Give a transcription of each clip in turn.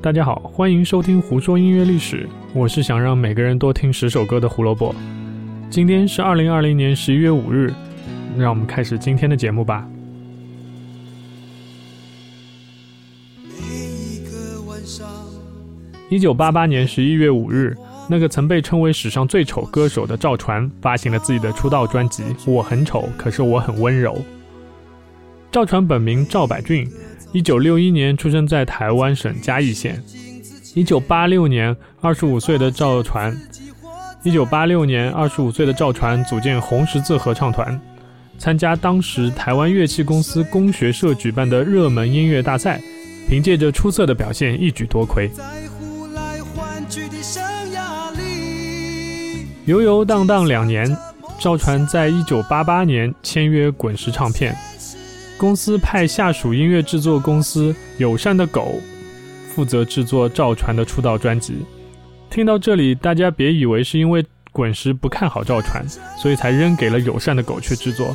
大家好，欢迎收听《胡说音乐历史》，我是想让每个人多听十首歌的胡萝卜。今天是二零二零年十一月五日，让我们开始今天的节目吧。一九八八年十一月五日，那个曾被称为史上最丑歌手的赵传发行了自己的出道专辑《我很丑，可是我很温柔》。赵传本名赵百俊。一九六一年出生在台湾省嘉义县。一九八六年，二十五岁的赵传，一九八六年，二十五岁的赵传组建红十字合唱团，参加当时台湾乐器公司工学社举办的热门音乐大赛，凭借着出色的表现一举夺魁。游游荡荡两年，赵传在一九八八年签约滚石唱片。公司派下属音乐制作公司友善的狗负责制作赵传的出道专辑。听到这里，大家别以为是因为滚石不看好赵传，所以才扔给了友善的狗去制作。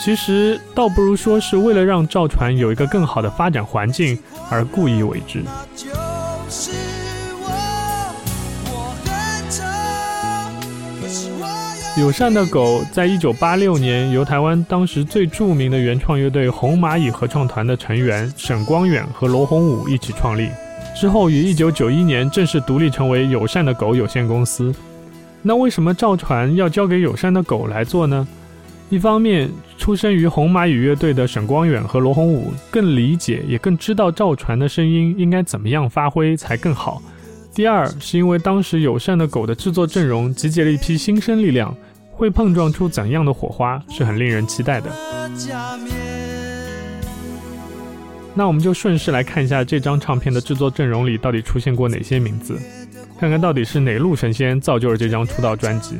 其实倒不如说是为了让赵传有一个更好的发展环境而故意为之。友善的狗在一九八六年由台湾当时最著名的原创乐队红蚂蚁合唱团的成员沈光远和罗洪武一起创立，之后于一九九一年正式独立成为友善的狗有限公司。那为什么赵传要交给友善的狗来做呢？一方面，出身于红蚂蚁乐队的沈光远和罗洪武更理解也更知道赵传的声音应该怎么样发挥才更好；第二，是因为当时友善的狗的制作阵容集结了一批新生力量。会碰撞出怎样的火花，是很令人期待的。那我们就顺势来看一下这张唱片的制作阵容里到底出现过哪些名字，看看到底是哪路神仙造就了这张出道专辑。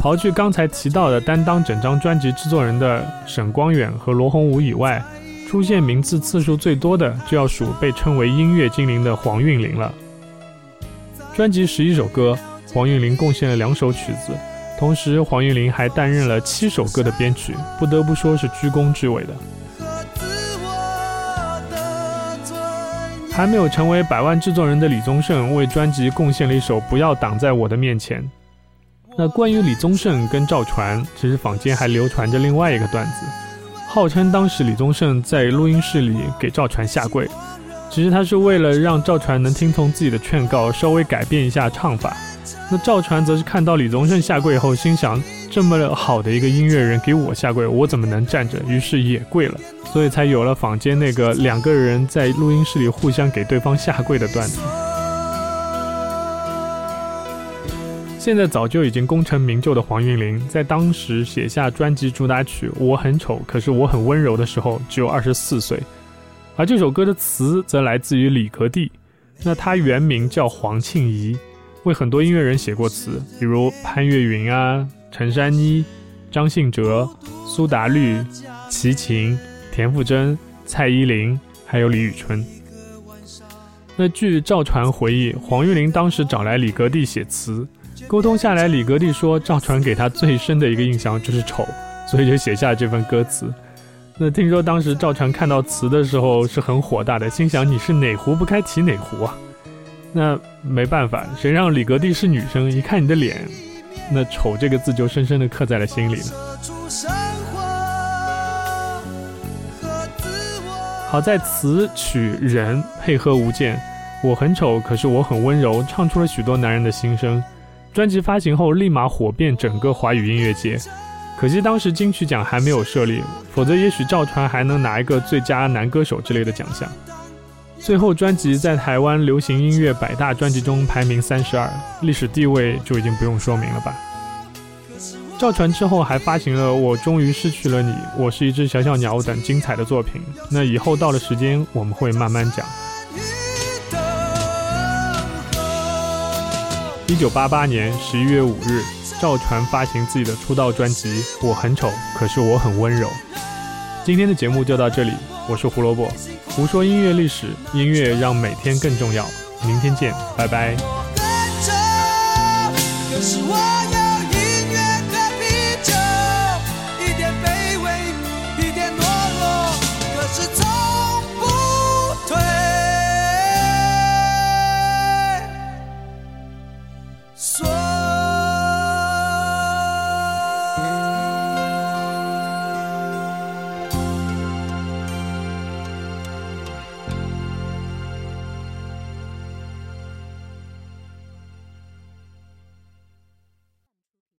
刨去刚才提到的担当整张专辑制作人的沈光远和罗洪武以外，出现名字次数最多的就要数被称为音乐精灵的黄韵玲了。专辑十一首歌，黄韵玲贡献了两首曲子。同时，黄韵玲还担任了七首歌的编曲，不得不说是居功至伟的。还没有成为百万制作人的李宗盛为专辑贡献了一首《不要挡在我的面前》。那关于李宗盛跟赵传，其实坊间还流传着另外一个段子，号称当时李宗盛在录音室里给赵传下跪，其实他是为了让赵传能听从自己的劝告，稍微改变一下唱法。那赵传则是看到李宗盛下跪后，心想：这么好的一个音乐人给我下跪，我怎么能站着？于是也跪了，所以才有了坊间那个两个人在录音室里互相给对方下跪的段子。现在早就已经功成名就的黄韵玲，在当时写下专辑主打曲《我很丑，可是我很温柔》的时候，只有二十四岁，而这首歌的词则来自于李格弟，那他原名叫黄庆怡。为很多音乐人写过词，比如潘越云啊、陈珊妮、张信哲、苏打绿、齐秦、田馥甄、蔡依林，还有李宇春。那据赵传回忆，黄韵玲当时找来李格弟写词，沟通下来，李格弟说赵传给他最深的一个印象就是丑，所以就写下了这份歌词。那听说当时赵传看到词的时候是很火大的，心想你是哪壶不开提哪壶啊？那没办法，谁让李格弟是女生？一看你的脸，那“丑”这个字就深深的刻在了心里了。好在词曲人配合无间，我很丑，可是我很温柔，唱出了许多男人的心声。专辑发行后立马火遍整个华语音乐界，可惜当时金曲奖还没有设立，否则也许赵传还能拿一个最佳男歌手之类的奖项。最后，专辑在台湾流行音乐百大专辑中排名三十二，历史地位就已经不用说明了吧。赵传之后还发行了《我终于失去了你》《我是一只小小鸟》等精彩的作品，那以后到了时间我们会慢慢讲。一九八八年十一月五日，赵传发行自己的出道专辑《我很丑，可是我很温柔》。今天的节目就到这里，我是胡萝卜。胡说音乐历史，音乐让每天更重要。明天见，拜拜。